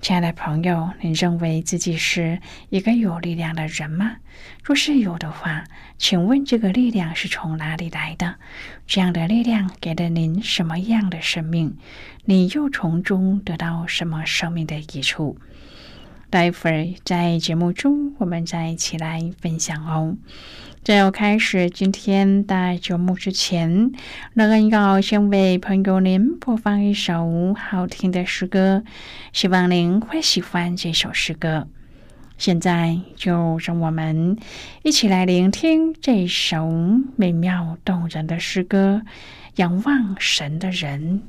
亲爱的朋友，你认为自己是一个有力量的人吗？若是有的话，请问这个力量是从哪里来的？这样的力量给了您什么样的生命？你又从中得到什么生命的益处？待会儿在节目中，我们再一起来分享哦。在要开始今天的节目之前，乐恩要先为朋友您播放一首好听的诗歌，希望您会喜欢这首诗歌。现在就让我们一起来聆听这首美妙动人的诗歌《仰望神的人》。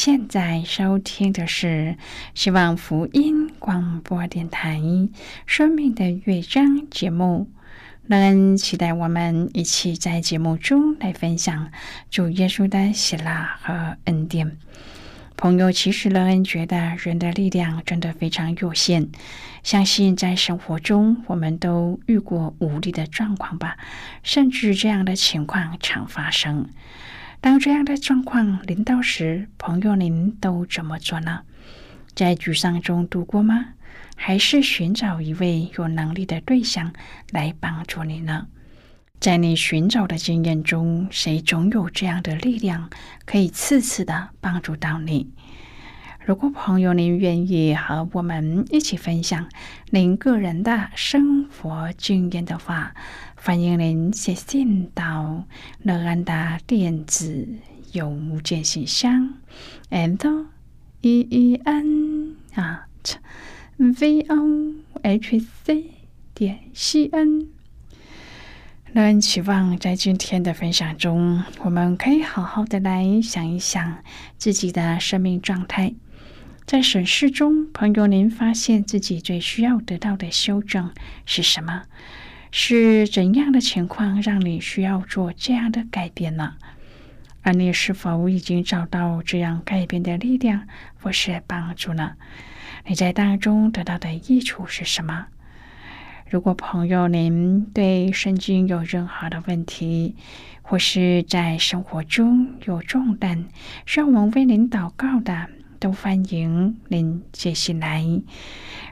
现在收听的是希望福音广播电台《生命的乐章》节目。乐恩期待我们一起在节目中来分享主耶稣的喜乐和恩典。朋友，其实乐恩觉得人的力量真的非常有限，相信在生活中我们都遇过无力的状况吧，甚至这样的情况常发生。当这样的状况临到时，朋友，您都怎么做呢？在沮丧中度过吗？还是寻找一位有能力的对象来帮助你呢？在你寻找的经验中，谁总有这样的力量，可以次次的帮助到你。如果朋友您愿意和我们一起分享您个人的生活经验的话，欢迎您写信到乐安达电子邮件信箱，and e e n 啊，v o h c 点 c n。乐恩期望在今天的分享中，我们可以好好的来想一想自己的生命状态。在审视中，朋友，您发现自己最需要得到的修正是什么？是怎样的情况让你需要做这样的改变呢？而你是否已经找到这样改变的力量或是帮助呢？你在当中得到的益处是什么？如果朋友您对圣经有任何的问题，或是在生活中有重担需要我们为您祷告的，都欢迎您接下来。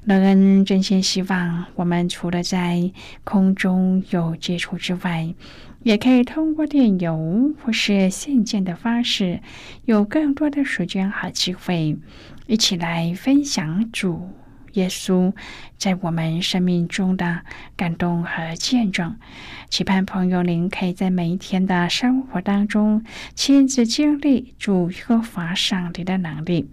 乐恩真心希望，我们除了在空中有接触之外，也可以通过电邮或是信件的方式，有更多的时间和机会，一起来分享主。耶稣在我们生命中的感动和见证，期盼朋友您可以在每一天的生活当中亲自经历主和法上帝的能力。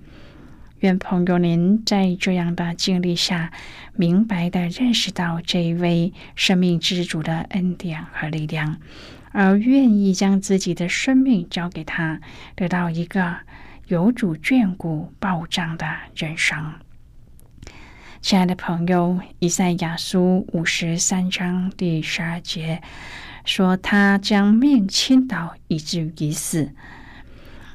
愿朋友您在这样的经历下，明白的认识到这一位生命之主的恩典和力量，而愿意将自己的生命交给他，得到一个有主眷顾、保障的人生。亲爱的朋友，以赛亚书五十三章第十二节说：“他将命倾倒，以至于死。”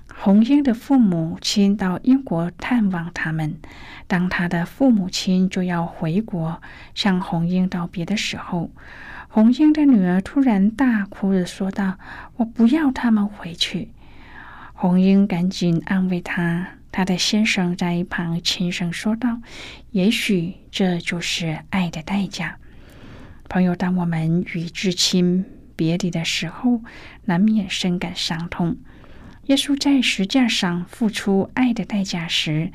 红英的父母亲到英国探望他们，当他的父母亲就要回国向红英道别的时候，红英的女儿突然大哭着说道：“我不要他们回去。”红英赶紧安慰他。他的先生在一旁轻声说道：“也许这就是爱的代价。”朋友，当我们与至亲别离的时候，难免深感伤痛。耶稣在石架上付出爱的代价时，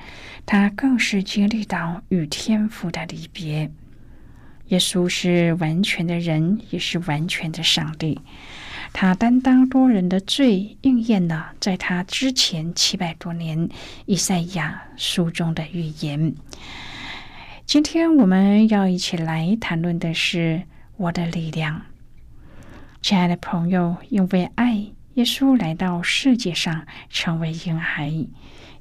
他更是经历到与天父的离别。耶稣是完全的人，也是完全的上帝。他担当多人的罪，应验了在他之前七百多年以赛亚书中的预言。今天我们要一起来谈论的是我的力量，亲爱的朋友，因为爱，耶稣来到世界上成为婴孩；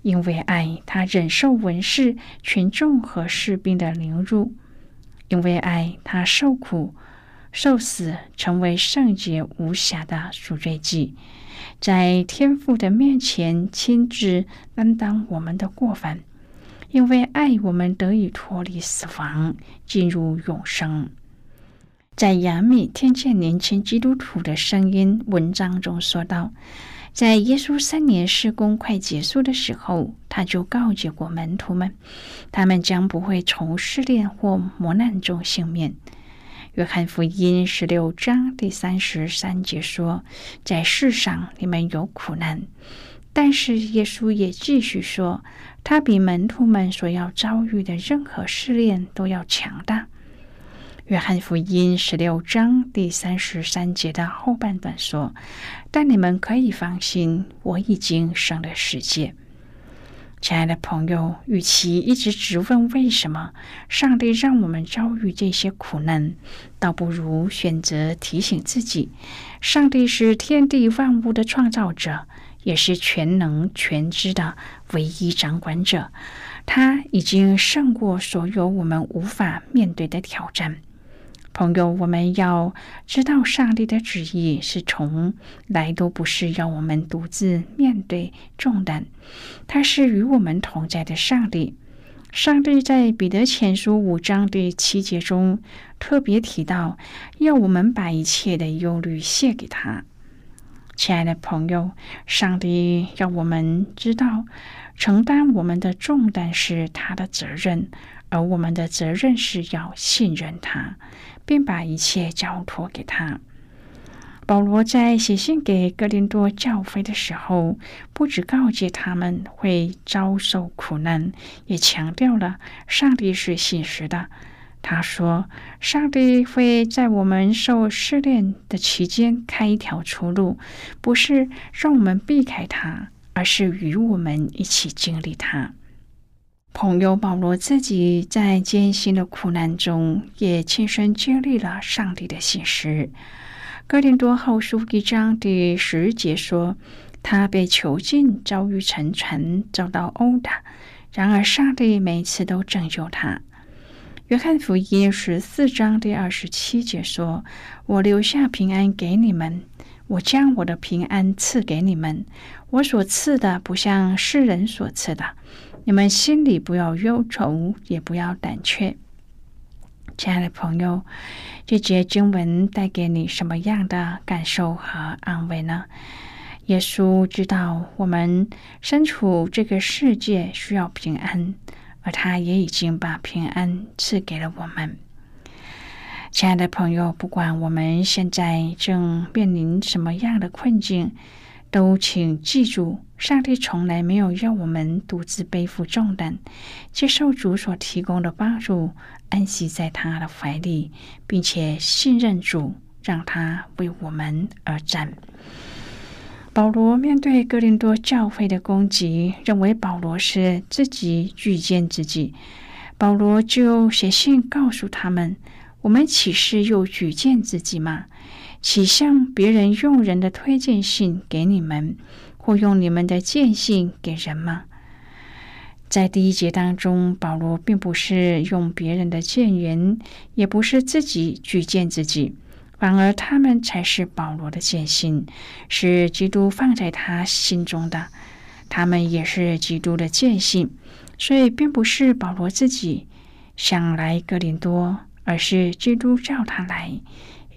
因为爱，他忍受文士、群众和士兵的凌辱；因为爱，他受苦。受死，成为圣洁无瑕的赎罪祭，在天父的面前亲自担当我们的过犯，因为爱我们得以脱离死亡，进入永生。在亚米听见年轻基督徒的声音文章中说道，在耶稣三年施工快结束的时候，他就告诫过门徒们，他们将不会从试炼或磨难中幸免。约翰福音十六章第三十三节说：“在世上你们有苦难，但是耶稣也继续说，他比门徒们所要遭遇的任何试炼都要强大。”约翰福音十六章第三十三节的后半段说：“但你们可以放心，我已经胜了世界。”亲爱的朋友，与其一直质问为什么上帝让我们遭遇这些苦难，倒不如选择提醒自己：上帝是天地万物的创造者，也是全能全知的唯一掌管者。他已经胜过所有我们无法面对的挑战。朋友，我们要知道，上帝的旨意是从来都不是要我们独自面对重担，他是与我们同在的上帝。上帝在彼得前书五章第七节中特别提到，要我们把一切的忧虑卸给他。亲爱的朋友，上帝要我们知道，承担我们的重担是他的责任，而我们的责任是要信任他。并把一切交托给他。保罗在写信给哥林多教会的时候，不止告诫他们会遭受苦难，也强调了上帝是信实的。他说：“上帝会在我们受试炼的期间开一条出路，不是让我们避开它，而是与我们一起经历它。”朋友保罗自己在艰辛的苦难中，也亲身经历了上帝的信实。哥林多后书一章第十节说：“他被囚禁，遭遇沉船，遭到殴打，然而上帝每次都拯救他。”约翰福音十四章第二十七节说：“我留下平安给你们，我将我的平安赐给你们。我所赐的不像世人所赐的。你们心里不要忧愁，也不要胆怯。”亲爱的朋友，这节经文带给你什么样的感受和安慰呢？耶稣知道我们身处这个世界需要平安。而他也已经把平安赐给了我们，亲爱的朋友。不管我们现在正面临什么样的困境，都请记住，上帝从来没有要我们独自背负重担，接受主所提供的帮助，安息在他的怀里，并且信任主，让他为我们而战。保罗面对哥林多教会的攻击，认为保罗是自己举荐自己。保罗就写信告诉他们：“我们岂是又举荐自己吗？岂向别人用人的推荐信给你们，或用你们的荐信给人吗？”在第一节当中，保罗并不是用别人的荐言，也不是自己举荐自己。反而他们才是保罗的艰辛，是基督放在他心中的，他们也是基督的践信，所以并不是保罗自己想来格林多，而是基督叫他来。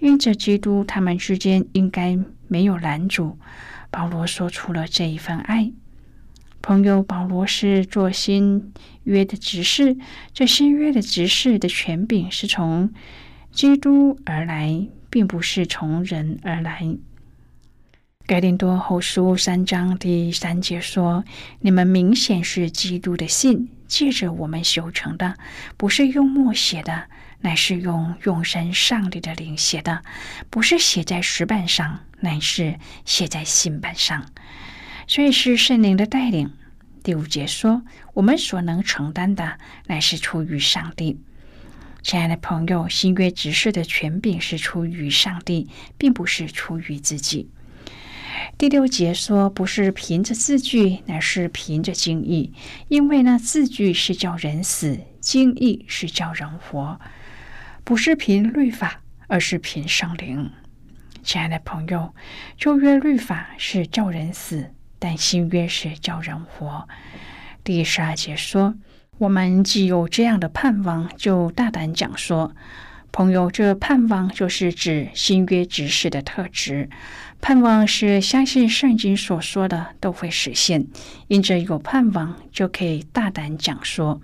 因着基督，他们之间应该没有拦阻。保罗说出了这一份爱。朋友，保罗是做新约的执事，这新约的执事的权柄是从基督而来。并不是从人而来。盖林多后书三章第三节说：“你们明显是基督的信，借着我们修成的，不是用墨写的，乃是用永生上帝的灵写的；不是写在石板上，乃是写在心板上。所以是圣灵的带领。”第五节说：“我们所能承担的，乃是出于上帝。”亲爱的朋友，新约执事的权柄是出于上帝，并不是出于自己。第六节说，不是凭着字句，乃是凭着经意，因为呢，字句是叫人死，经意是叫人活。不是凭律法，而是凭圣灵。亲爱的朋友，旧约律法是叫人死，但新约是叫人活。第十二节说。我们既有这样的盼望，就大胆讲说，朋友，这盼望就是指新约执事的特质。盼望是相信圣经所说的都会实现，因着有盼望，就可以大胆讲说。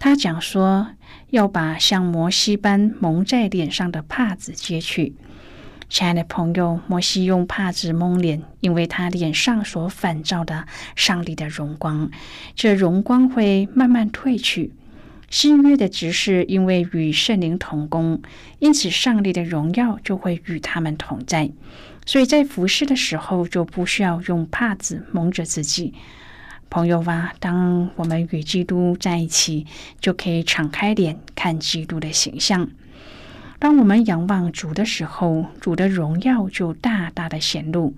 他讲说要把像摩西般蒙在脸上的帕子揭去。亲爱的朋友，摩西用帕子蒙脸，因为他脸上所反照的上帝的荣光，这荣光会慢慢褪去。新约的执事因为与圣灵同工，因此上帝的荣耀就会与他们同在，所以在服侍的时候就不需要用帕子蒙着自己。朋友啊，当我们与基督在一起，就可以敞开脸看基督的形象。当我们仰望主的时候，主的荣耀就大大的显露。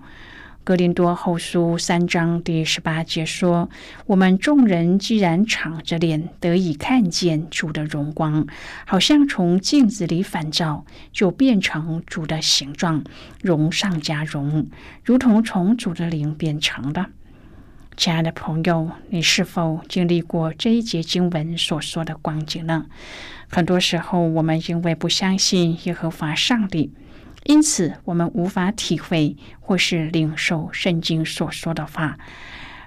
格林多后书三章第十八节说：“我们众人既然敞着脸得以看见主的荣光，好像从镜子里反照，就变成主的形状，荣上加荣，如同从主的灵变成的。”亲爱的朋友，你是否经历过这一节经文所说的光景呢？很多时候，我们因为不相信耶和华上帝，因此我们无法体会或是领受圣经所说的话。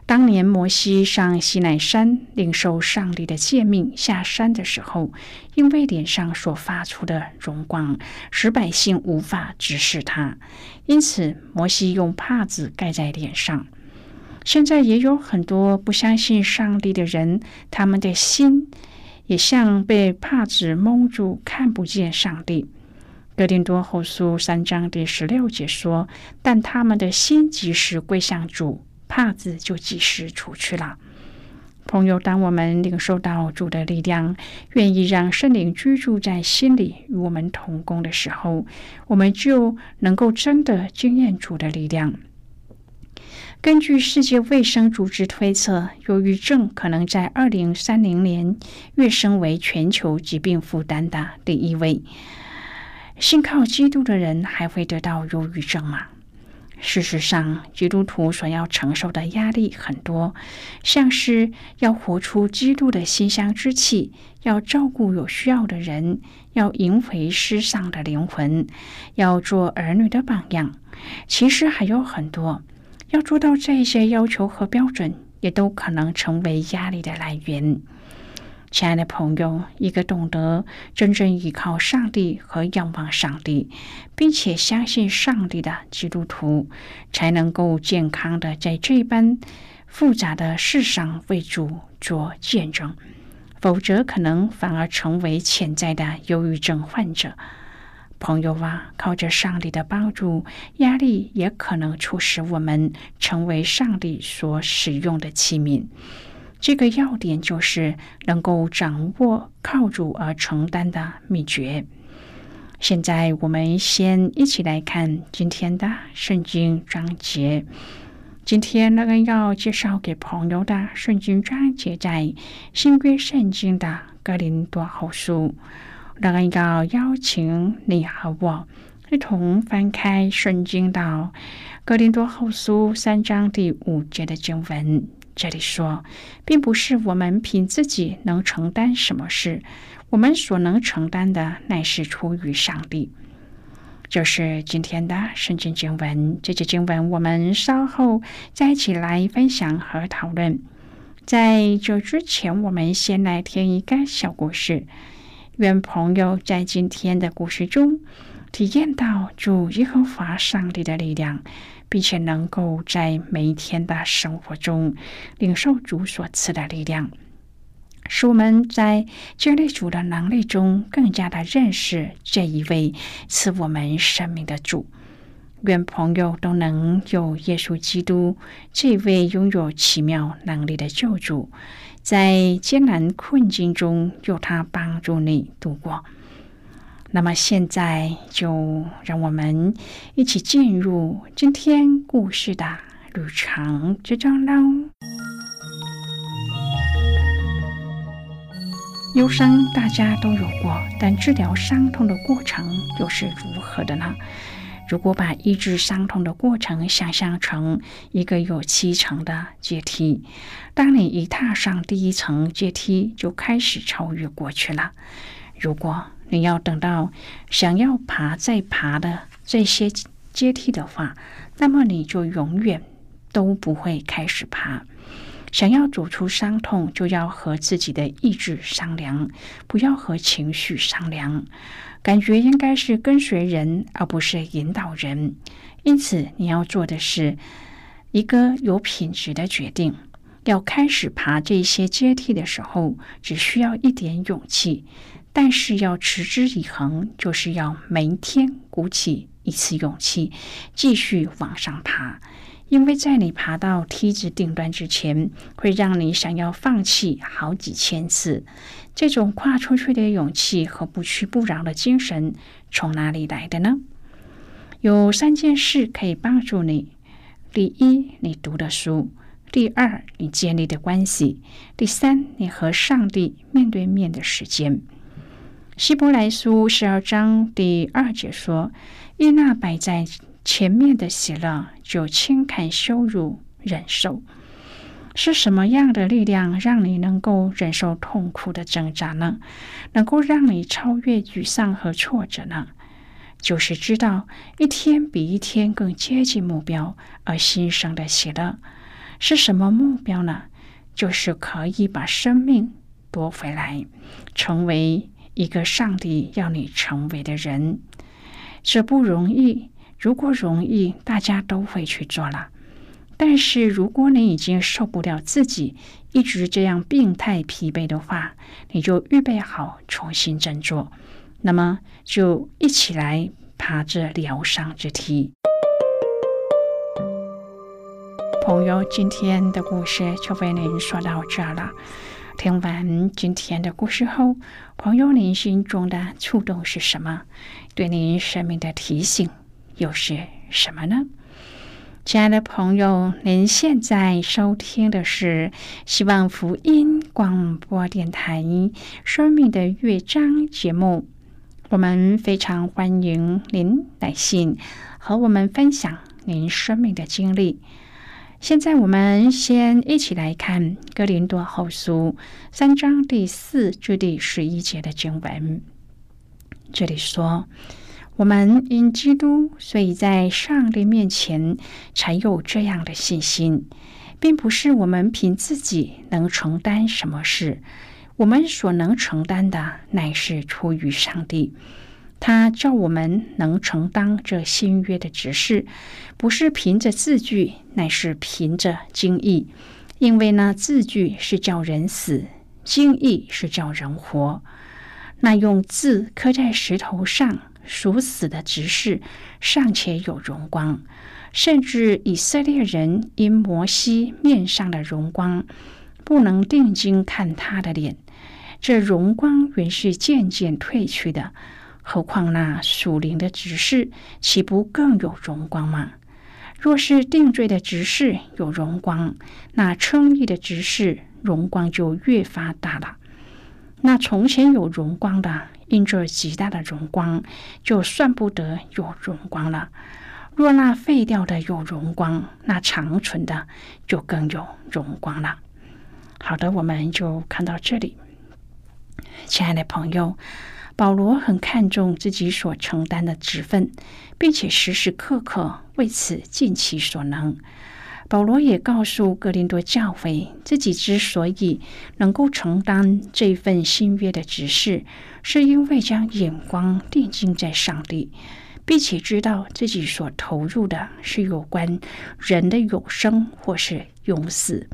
当年摩西上西奈山领受上帝的诫命下山的时候，因为脸上所发出的荣光，使百姓无法直视他，因此摩西用帕子盖在脸上。现在也有很多不相信上帝的人，他们的心也像被帕子蒙住，看不见上帝。哥林多后书三章第十六节说：“但他们的心及时归向主，帕子就及时除去了。”朋友，当我们领受到主的力量，愿意让圣灵居住在心里，与我们同工的时候，我们就能够真的经验主的力量。根据世界卫生组织推测，忧郁症可能在二零三零年跃升为全球疾病负担的第一位。信靠基督的人还会得到忧郁症吗？事实上，基督徒所要承受的压力很多，像是要活出基督的馨香之气，要照顾有需要的人，要赢回失丧的灵魂，要做儿女的榜样。其实还有很多。要做到这些要求和标准，也都可能成为压力的来源。亲爱的朋友，一个懂得真正依靠上帝和仰望上帝，并且相信上帝的基督徒，才能够健康的在这般复杂的世上为主做见证。否则，可能反而成为潜在的忧郁症患者。朋友啊，靠着上帝的帮助，压力也可能促使我们成为上帝所使用的器皿。这个要点就是能够掌握靠主而承担的秘诀。现在，我们先一起来看今天的圣经章节。今天那个要介绍给朋友的圣经章节，在新约圣经的格林多后书。那个要邀请你和我一同翻开圣经到《哥林多后书》三章第五节的经文。这里说，并不是我们凭自己能承担什么事，我们所能承担的乃是出于上帝。就是今天的圣经经文。这节经文我们稍后再一起来分享和讨论。在这之前，我们先来听一个小故事。愿朋友在今天的故事中体验到主耶和华上帝的力量，并且能够在每一天的生活中领受主所赐的力量，使我们在经历主的能力中更加的认识这一位赐我们生命的主。愿朋友都能有耶稣基督这位拥有奇妙能力的救主。在艰难困境中，有他帮助你度过。那么现在，就让我们一起进入今天故事的旅程之中喽。忧伤大家都有过，但治疗伤痛的过程又是如何的呢？如果把医治伤痛的过程想象成一个有七层的阶梯，当你一踏上第一层阶梯，就开始超越过去了。如果你要等到想要爬再爬的这些阶梯的话，那么你就永远都不会开始爬。想要走出伤痛，就要和自己的意志商量，不要和情绪商量。感觉应该是跟随人，而不是引导人。因此，你要做的是一个有品质的决定。要开始爬这些阶梯的时候，只需要一点勇气；但是要持之以恒，就是要每天鼓起一次勇气，继续往上爬。因为在你爬到梯子顶端之前，会让你想要放弃好几千次。这种跨出去的勇气和不屈不挠的精神从哪里来的呢？有三件事可以帮助你：第一，你读的书；第二，你建立的关系；第三，你和上帝面对面的时间。希伯来书十二章第二节说：“耶那摆在。”前面的喜乐就轻看羞辱忍受，是什么样的力量让你能够忍受痛苦的挣扎呢？能够让你超越沮丧和挫折呢？就是知道一天比一天更接近目标而新生的喜乐。是什么目标呢？就是可以把生命夺回来，成为一个上帝要你成为的人。这不容易。如果容易，大家都会去做了。但是，如果你已经受不了自己一直这样病态疲惫的话，你就预备好重新振作。那么，就一起来爬这疗伤之梯。朋友，今天的故事就为您说到这儿了。听完今天的故事后，朋友，您心中的触动是什么？对您生命的提醒又是什么呢？亲爱的朋友，您现在收听的是希望福音广播电台《生命的乐章》节目。我们非常欢迎您来信和我们分享您生命的经历。现在，我们先一起来看《哥林多后书》三章第四至第十一节的经文。这里说。我们因基督，所以在上帝面前才有这样的信心，并不是我们凭自己能承担什么事。我们所能承担的，乃是出于上帝。他叫我们能承担这新约的指示，不是凭着字句，乃是凭着经意。因为呢，字句是叫人死，经意是叫人活。那用字刻在石头上。属死的执事尚且有荣光，甚至以色列人因摩西面上的荣光，不能定睛看他的脸。这荣光原是渐渐褪去的，何况那属灵的执事，岂不更有荣光吗？若是定罪的执事有荣光，那称义的执事荣光就越发大了。那从前有荣光的。因着极大的荣光，就算不得有荣光了。若那废掉的有荣光，那长存的就更有荣光了。好的，我们就看到这里。亲爱的朋友，保罗很看重自己所承担的职分，并且时时刻刻为此尽其所能。保罗也告诉格林多教会，自己之所以能够承担这份新约的指示，是因为将眼光定睛在上帝，并且知道自己所投入的是有关人的永生或是永死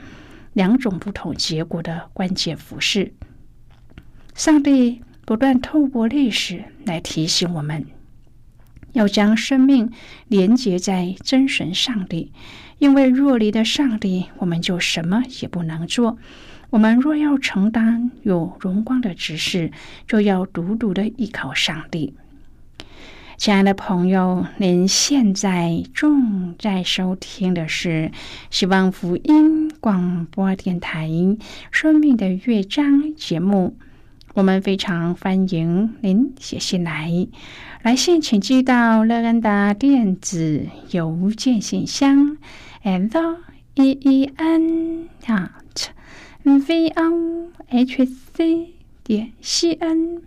两种不同结果的关键服饰。上帝不断透过历史来提醒我们，要将生命连接在真神上帝。因为若离的上帝，我们就什么也不能做。我们若要承担有荣光的职事，就要独独的依靠上帝。亲爱的朋友，您现在正在收听的是希望福音广播电台《生命的乐章》节目。我们非常欢迎您写信来，来信请寄到乐安的电子邮件信箱。L e e n at v o h c 点 c n。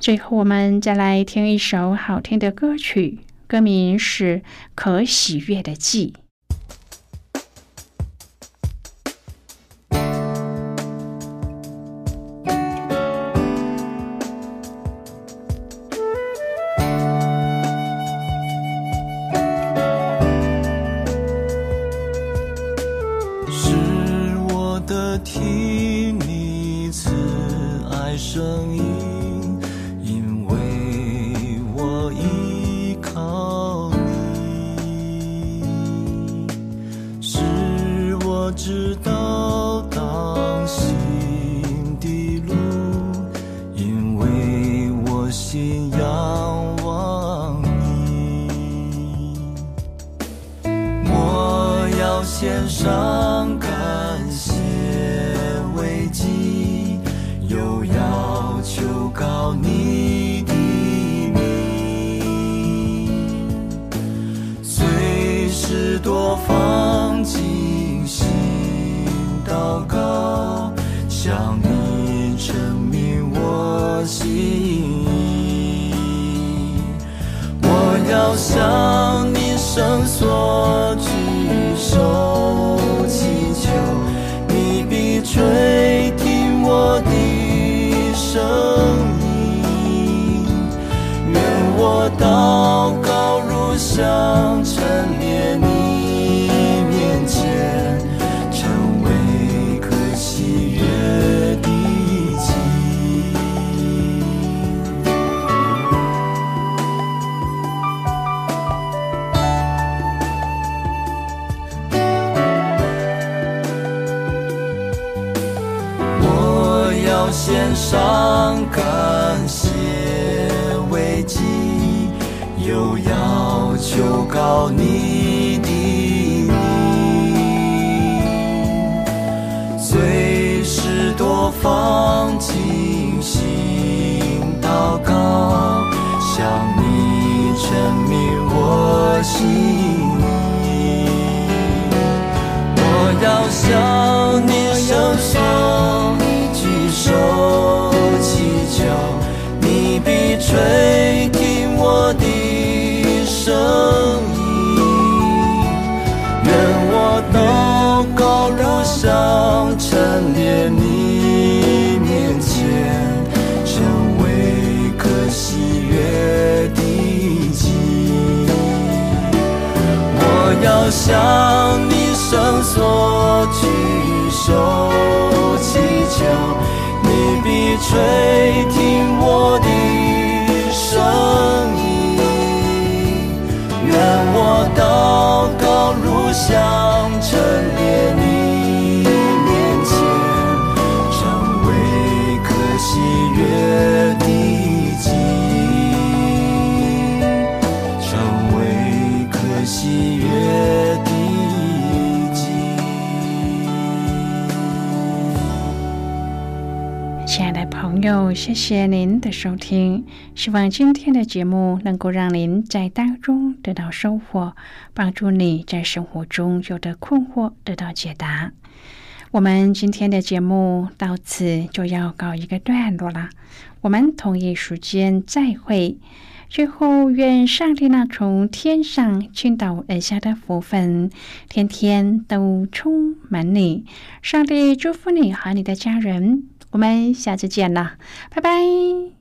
最后，我们再来听一首好听的歌曲，歌名是《可喜悦的记》。感谢危机又要求告你的名。随时多放进心祷告向你证明我心意。我要向你伸缩举手。等你，愿我祷告如响彻。献上感谢为祭，又要求告你的名，最是多方尽心祷告，向你证明我心意。我要向你伸手，吹听我的声音。愿我祷告如上陈列你面前，成为可喜悦的祭。我要向你伸缩举手祈求，你必垂听如香陈列你面前，成为可喜悦的祭。成为可喜悦的祭。亲爱的朋友，谢谢您的收听。希望今天的节目能够让您在当中得到收获，帮助你在生活中有的困惑得到解答。我们今天的节目到此就要告一个段落了，我们同一时间再会。最后，愿上帝那从天上倾倒而下的福分，天天都充满你。上帝祝福你和你的家人。我们下次见了，拜拜。